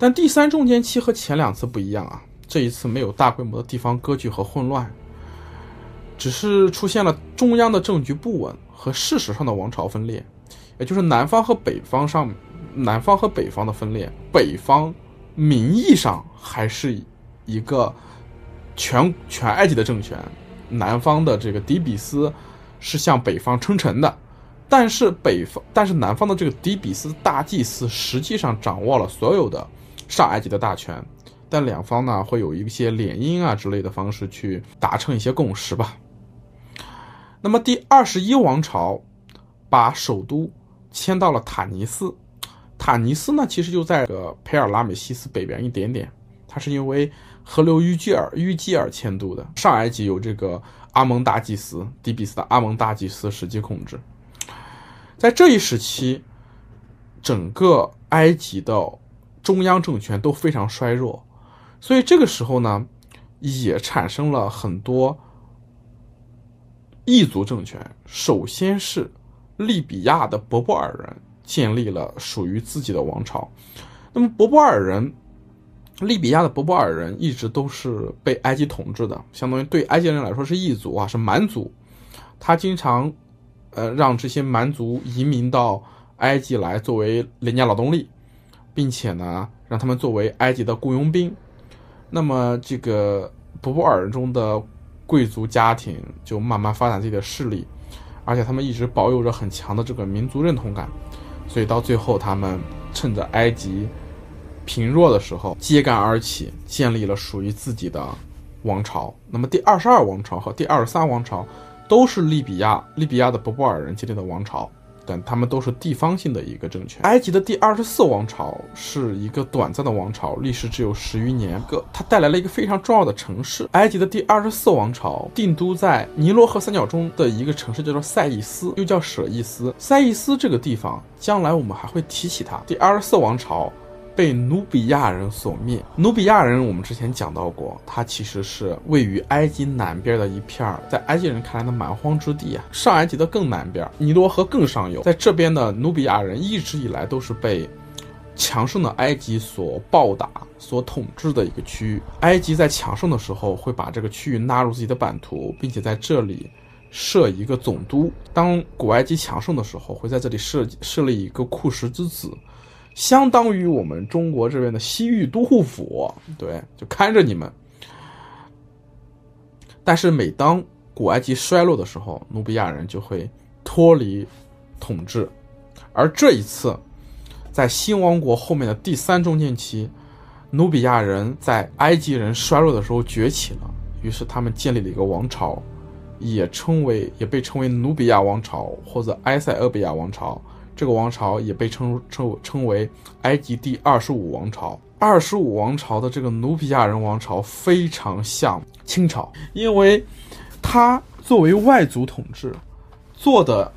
但第三中间期和前两次不一样啊，这一次没有大规模的地方割据和混乱，只是出现了中央的政局不稳和事实上的王朝分裂，也就是南方和北方上，南方和北方的分裂。北方名义上还是一个。全全埃及的政权，南方的这个底比斯是向北方称臣的，但是北方，但是南方的这个底比斯大祭司实际上掌握了所有的上埃及的大权，但两方呢会有一些联姻啊之类的方式去达成一些共识吧。那么第二十一王朝把首都迁到了塔尼斯，塔尼斯呢其实就在这个佩尔拉美西斯北边一点点，它是因为。河流淤积尔淤积而迁都的上埃及有这个阿蒙大祭司，底比斯的阿蒙大祭司实际控制。在这一时期，整个埃及的中央政权都非常衰弱，所以这个时候呢，也产生了很多异族政权。首先是利比亚的博波尔人建立了属于自己的王朝。那么博波尔人。利比亚的博博尔人一直都是被埃及统治的，相当于对埃及人来说是异族啊，是蛮族。他经常，呃，让这些蛮族移民到埃及来作为廉价劳动力，并且呢，让他们作为埃及的雇佣兵。那么，这个博博尔中的贵族家庭就慢慢发展自己的势力，而且他们一直保有着很强的这个民族认同感，所以到最后，他们趁着埃及。贫弱的时候，揭竿而起，建立了属于自己的王朝。那么，第二十二王朝和第二十三王朝都是利比亚利比亚的博波尔人建立的王朝，但他们都是地方性的一个政权。埃及的第二十四王朝是一个短暂的王朝，历时只有十余年。个它带来了一个非常重要的城市。埃及的第二十四王朝定都在尼罗河三角中的一个城市，叫做塞伊斯，又叫舍伊斯。塞伊斯这个地方，将来我们还会提起它。第二十四王朝。被努比亚人所灭。努比亚人，我们之前讲到过，它其实是位于埃及南边的一片，在埃及人看来的蛮荒之地啊。上埃及的更南边，尼罗河更上游，在这边的努比亚人一直以来都是被强盛的埃及所暴打、所统治的一个区域。埃及在强盛的时候，会把这个区域纳入自己的版图，并且在这里设一个总督。当古埃及强盛的时候，会在这里设设立一个库什之子。相当于我们中国这边的西域都护府，对，就看着你们。但是每当古埃及衰落的时候，努比亚人就会脱离统治。而这一次，在新王国后面的第三中间期，努比亚人在埃及人衰落的时候崛起了，于是他们建立了一个王朝，也称为也被称为努比亚王朝或者埃塞俄比亚王朝。这个王朝也被称称称为埃及第二十五王朝。二十五王朝的这个努比亚人王朝非常像清朝，因为他作为外族统治，做的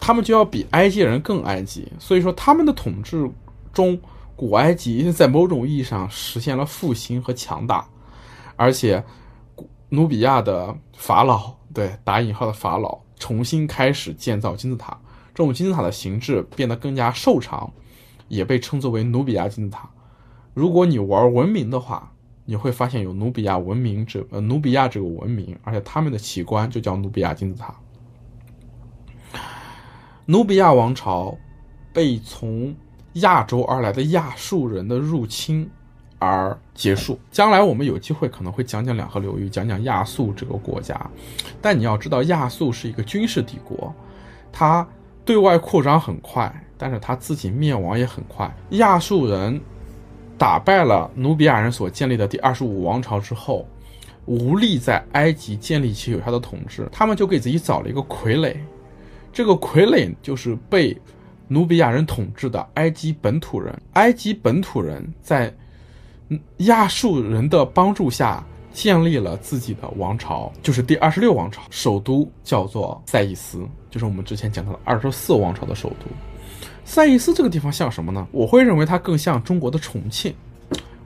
他们就要比埃及人更埃及，所以说他们的统治中，古埃及在某种意义上实现了复兴和强大，而且努比亚的法老，对打引号的法老，重新开始建造金字塔，这种金字塔的形制变得更加瘦长，也被称作为努比亚金字塔。如果你玩文明的话，你会发现有努比亚文明这呃努比亚这个文明，而且他们的奇观就叫努比亚金字塔。努比亚王朝被从亚洲而来的亚述人的入侵而结束。将来我们有机会可能会讲讲两河流域，讲讲亚述这个国家。但你要知道，亚述是一个军事帝国，它对外扩张很快，但是他自己灭亡也很快。亚述人。打败了努比亚人所建立的第二十五王朝之后，无力在埃及建立起有效的统治，他们就给自己找了一个傀儡。这个傀儡就是被努比亚人统治的埃及本土人。埃及本土人在亚述人的帮助下建立了自己的王朝，就是第二十六王朝，首都叫做塞伊斯，就是我们之前讲到的二十四王朝的首都。赛义斯这个地方像什么呢？我会认为它更像中国的重庆。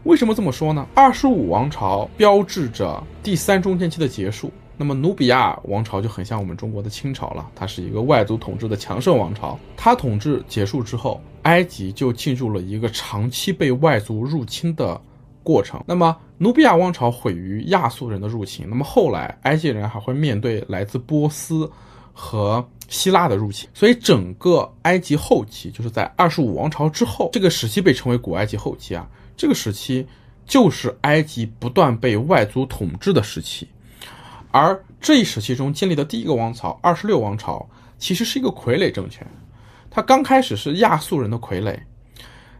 为什么这么说呢？二十五王朝标志着第三中间期的结束。那么努比亚王朝就很像我们中国的清朝了，它是一个外族统治的强盛王朝。它统治结束之后，埃及就进入了一个长期被外族入侵的过程。那么努比亚王朝毁于亚述人的入侵。那么后来埃及人还会面对来自波斯和。希腊的入侵，所以整个埃及后期就是在二十五王朝之后，这个时期被称为古埃及后期啊。这个时期就是埃及不断被外族统治的时期，而这一时期中建立的第一个王朝二十六王朝，其实是一个傀儡政权。它刚开始是亚述人的傀儡，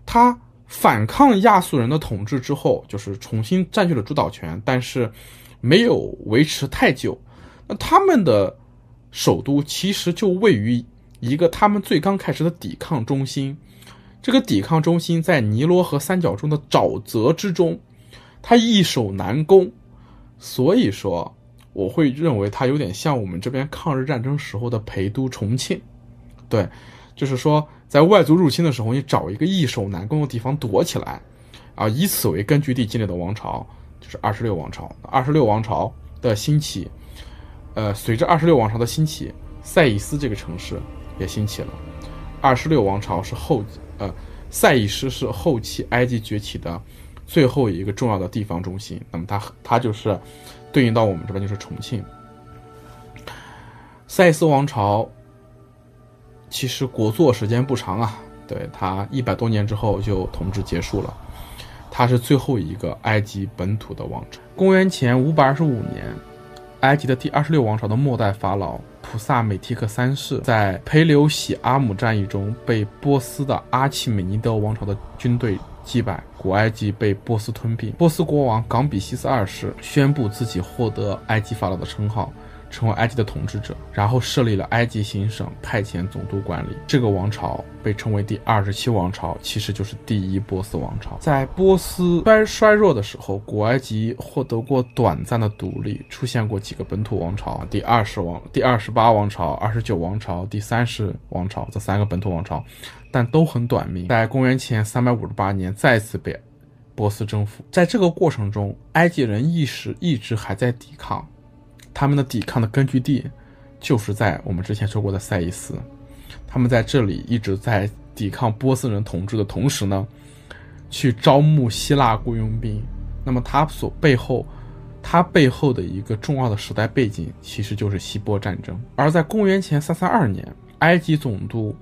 它反抗亚述人的统治之后，就是重新占据了主导权，但是没有维持太久。那他们的。首都其实就位于一个他们最刚开始的抵抗中心，这个抵抗中心在尼罗河三角洲的沼泽之中，它易守难攻，所以说我会认为它有点像我们这边抗日战争时候的陪都重庆，对，就是说在外族入侵的时候，你找一个易守难攻的地方躲起来，啊，以此为根据地建立的王朝就是二十六王朝，二十六王朝的兴起。呃，随着二十六王朝的兴起，塞伊斯这个城市也兴起了。二十六王朝是后，呃，塞伊斯是后期埃及崛起的最后一个重要的地方中心。那么它它就是对应到我们这边就是重庆。塞斯王朝其实国祚时间不长啊，对他一百多年之后就统治结束了。他是最后一个埃及本土的王朝。公元前五百二十五年。埃及的第二十六王朝的末代法老普萨美提克三世在培留喜阿姆战役中被波斯的阿契美尼德王朝的军队击败，古埃及被波斯吞并。波斯国王冈比西斯二世宣布自己获得埃及法老的称号。成为埃及的统治者，然后设立了埃及行省，派遣总督管理这个王朝，被称为第二十七王朝，其实就是第一波斯王朝。在波斯衰衰弱的时候，古埃及获得过短暂的独立，出现过几个本土王朝：第二十王、第二十八王朝、二十九王朝、第三十王朝这三个本土王朝，但都很短命。在公元前三百五十八年，再次被波斯征服。在这个过程中，埃及人一时一直还在抵抗。他们的抵抗的根据地，就是在我们之前说过的塞伊斯。他们在这里一直在抵抗波斯人统治的同时呢，去招募希腊雇佣兵。那么他所背后，他背后的一个重要的时代背景，其实就是希波战争。而在公元前三三二年，埃及总督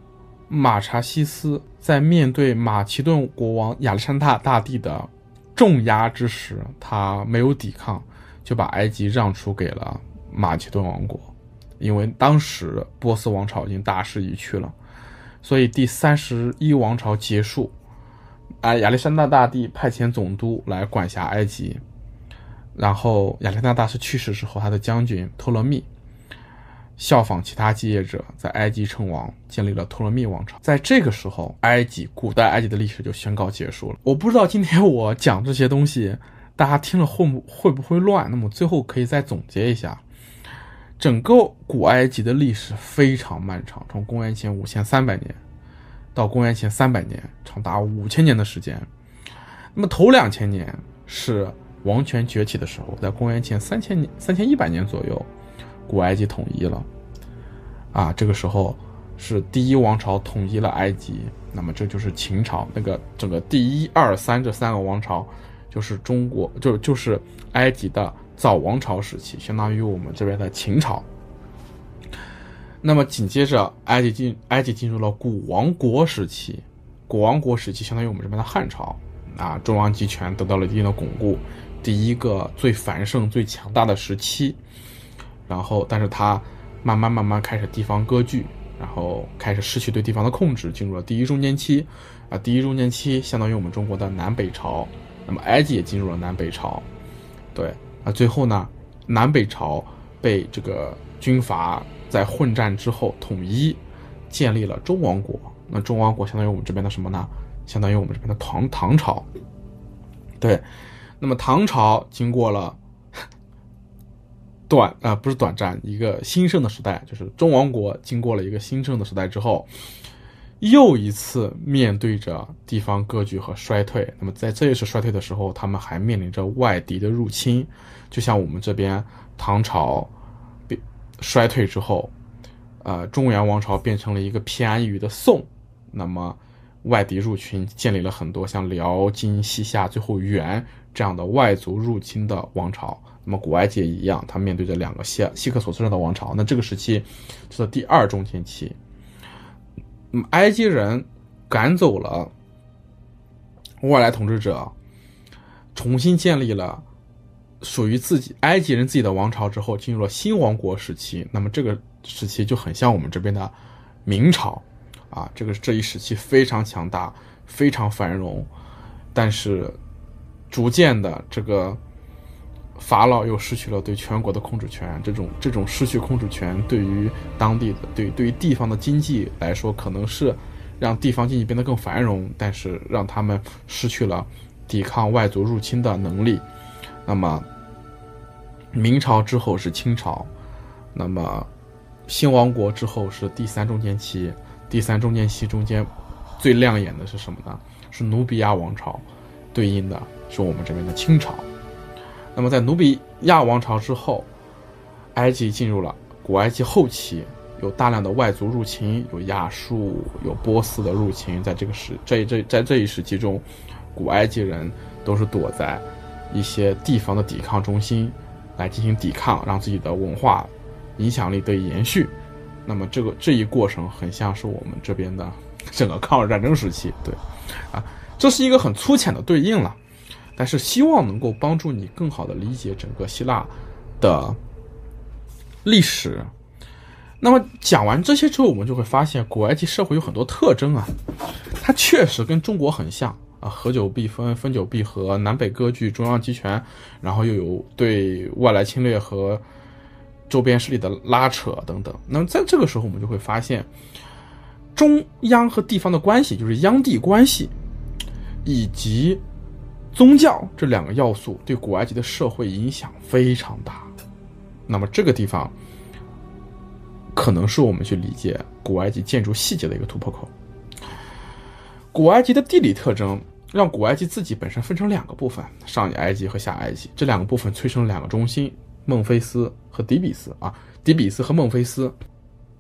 马查西斯在面对马其顿国王亚历山大大帝的重压之时，他没有抵抗。就把埃及让出给了马其顿王国，因为当时波斯王朝已经大势已去了，所以第三十一王朝结束，啊，亚历山大大帝派遣总督来管辖埃及，然后亚历山大大师去世之后，他的将军托勒密效仿其他继业者，在埃及称王，建立了托勒密王朝。在这个时候，埃及古代埃及的历史就宣告结束了。我不知道今天我讲这些东西，大家听了会不会不会乱？那么最后可以再总结一下，整个古埃及的历史非常漫长，从公元前五千三百年到公元前三百年，长达五千年的时间。那么头两千年是王权崛起的时候，在公元前三千年三千一百年左右，古埃及统一了。啊，这个时候是第一王朝统一了埃及，那么这就是秦朝。那个整个第一、二、三这三个王朝，就是中国，就就是埃及的早王朝时期，相当于我们这边的秦朝。那么紧接着，埃及进埃及进入了古王国时期，古王国时期相当于我们这边的汉朝。啊，中央集权得到了一定的巩固，第一个最繁盛、最强大的时期。然后，但是它。慢慢慢慢开始地方割据，然后开始失去对地方的控制，进入了第一中间期。啊，第一中间期相当于我们中国的南北朝，那么埃及也进入了南北朝。对，啊，最后呢，南北朝被这个军阀在混战之后统一，建立了中王国。那中王国相当于我们这边的什么呢？相当于我们这边的唐唐朝。对，那么唐朝经过了。短啊，不是短暂，一个兴盛的时代，就是中王国经过了一个兴盛的时代之后，又一次面对着地方割据和衰退。那么在这一次衰退的时候，他们还面临着外敌的入侵，就像我们这边唐朝被衰退之后，呃，中原王朝变成了一个偏安一隅的宋，那么外敌入侵，建立了很多像辽、金、西夏，最后元这样的外族入侵的王朝。那么古埃及也一样，它面对着两个西西克索斯人的王朝。那这个时期是第二中间期。那么埃及人赶走了外来统治者，重新建立了属于自己埃及人自己的王朝之后，进入了新王国时期。那么这个时期就很像我们这边的明朝啊，这个这一时期非常强大，非常繁荣，但是逐渐的这个。法老又失去了对全国的控制权，这种这种失去控制权，对于当地的对对于地方的经济来说，可能是让地方经济变得更繁荣，但是让他们失去了抵抗外族入侵的能力。那么，明朝之后是清朝，那么新王国之后是第三中间期。第三中间期中间最亮眼的是什么呢？是努比亚王朝，对应的是我们这边的清朝。那么，在努比亚王朝之后，埃及进入了古埃及后期，有大量的外族入侵，有亚述、有波斯的入侵。在这个时这这在这一时期中，古埃及人都是躲在一些地方的抵抗中心来进行抵抗，让自己的文化影响力得以延续。那么，这个这一过程很像是我们这边的整个抗日战争时期，对，啊，这是一个很粗浅的对应了。但是希望能够帮助你更好的理解整个希腊的历史。那么讲完这些之后，我们就会发现古埃及社会有很多特征啊，它确实跟中国很像啊，合久必分，分久必合，南北割据，中央集权，然后又有对外来侵略和周边势力的拉扯等等。那么在这个时候，我们就会发现中央和地方的关系，就是央地关系，以及。宗教这两个要素对古埃及的社会影响非常大，那么这个地方可能是我们去理解古埃及建筑细节的一个突破口。古埃及的地理特征让古埃及自己本身分成两个部分：上埃及和下埃及。这两个部分催生了两个中心：孟菲斯和底比斯。啊，底比斯和孟菲斯。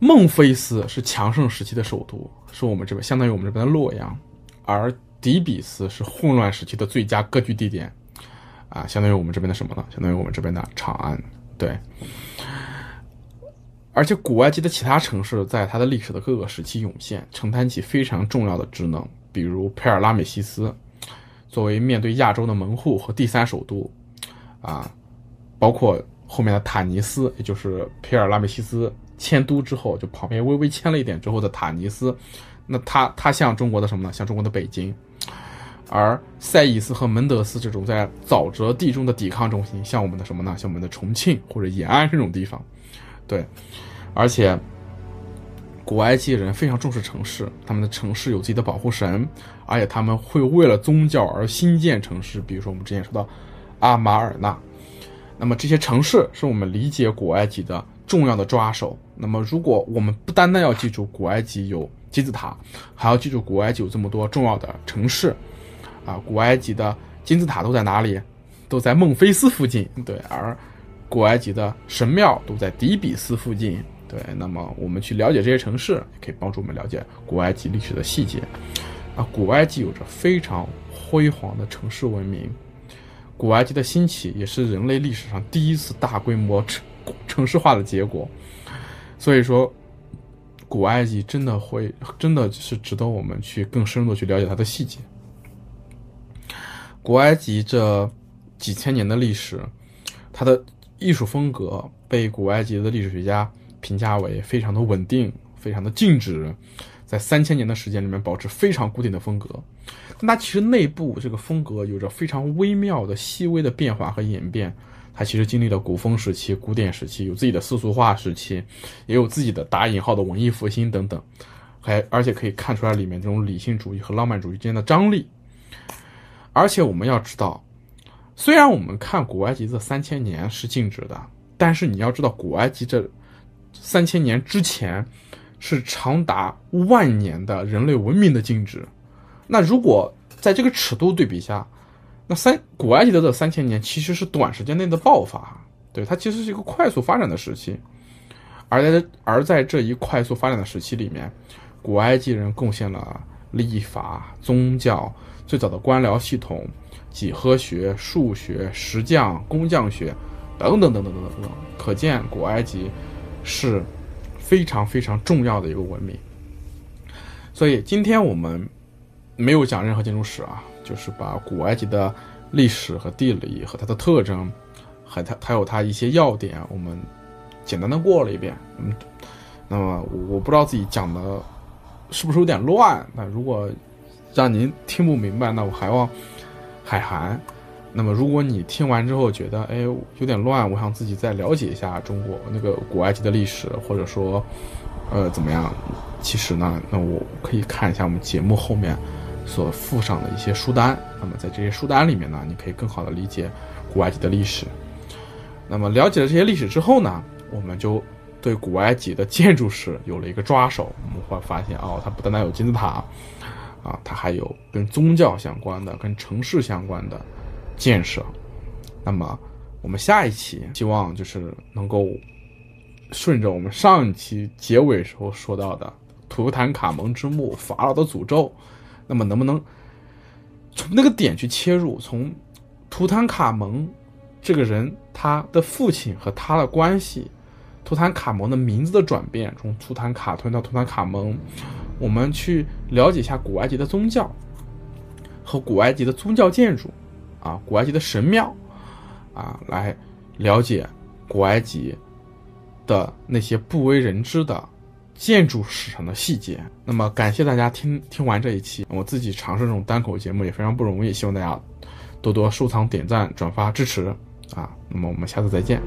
孟菲斯是强盛时期的首都，是我们这边相当于我们这边的洛阳，而。底比斯是混乱时期的最佳割据地点，啊，相当于我们这边的什么呢？相当于我们这边的长安，对。而且古埃及的其他城市在它的历史的各个时期涌现，承担起非常重要的职能，比如佩尔拉美西斯，作为面对亚洲的门户和第三首都，啊，包括后面的塔尼斯，也就是佩尔拉美西斯迁都之后，就旁边微微迁了一点之后的塔尼斯，那它它像中国的什么呢？像中国的北京。而塞伊斯和门德斯这种在沼泽地中的抵抗中心，像我们的什么呢？像我们的重庆或者延安这种地方，对。而且古埃及人非常重视城市，他们的城市有自己的保护神，而且他们会为了宗教而新建城市。比如说我们之前说到阿马尔纳，那么这些城市是我们理解古埃及的重要的抓手。那么如果我们不单单要记住古埃及有金字塔，还要记住古埃及有这么多重要的城市，啊，古埃及的金字塔都在哪里？都在孟菲斯附近。对，而古埃及的神庙都在底比斯附近。对，那么我们去了解这些城市，可以帮助我们了解古埃及历史的细节。啊，古埃及有着非常辉煌的城市文明。古埃及的兴起也是人类历史上第一次大规模城城市化的结果。所以说，古埃及真的会，真的是值得我们去更深入的去了解它的细节。古埃及这几千年的历史，它的艺术风格被古埃及的历史学家。评价为非常的稳定，非常的静止，在三千年的时间里面保持非常固定的风格。但它其实内部这个风格有着非常微妙的、细微的变化和演变。它其实经历了古风时期、古典时期，有自己的世俗化时期，也有自己的打引号的文艺复兴等等。还而且可以看出来里面这种理性主义和浪漫主义之间的张力。而且我们要知道，虽然我们看古埃及这三千年是静止的，但是你要知道古埃及这。三千年之前，是长达万年的人类文明的静止。那如果在这个尺度对比下，那三古埃及的这三千年其实是短时间内的爆发，对它其实是一个快速发展的时期。而在而在这一快速发展的时期里面，古埃及人贡献了历法、宗教、最早的官僚系统、几何学、数学、石匠、工匠学等等等等等等等。可见古埃及。是非常非常重要的一个文明，所以今天我们没有讲任何建筑史啊，就是把古埃及的历史和地理和它的特征，还它还有它一些要点，我们简单的过了一遍。嗯，那么我不知道自己讲的是不是有点乱，那如果让您听不明白，那我还望海涵。那么，如果你听完之后觉得，哎，有点乱，我想自己再了解一下中国那个古埃及的历史，或者说，呃，怎么样？其实呢，那我可以看一下我们节目后面所附上的一些书单。那么，在这些书单里面呢，你可以更好的理解古埃及的历史。那么，了解了这些历史之后呢，我们就对古埃及的建筑史有了一个抓手。我们会发现，哦，它不单单有金字塔，啊，它还有跟宗教相关的、跟城市相关的。建设，那么我们下一期希望就是能够顺着我们上一期结尾时候说到的图坦卡蒙之墓、法老的诅咒，那么能不能从那个点去切入，从图坦卡蒙这个人他的父亲和他的关系，图坦卡蒙的名字的转变，从图坦卡吞到图坦卡蒙，我们去了解一下古埃及的宗教和古埃及的宗教建筑。啊，古埃及的神庙，啊，来了解古埃及的那些不为人知的建筑史上的细节。那么，感谢大家听听完这一期，我自己尝试这种单口节目也非常不容易，希望大家多多收藏、点赞、转发支持啊。那么，我们下次再见。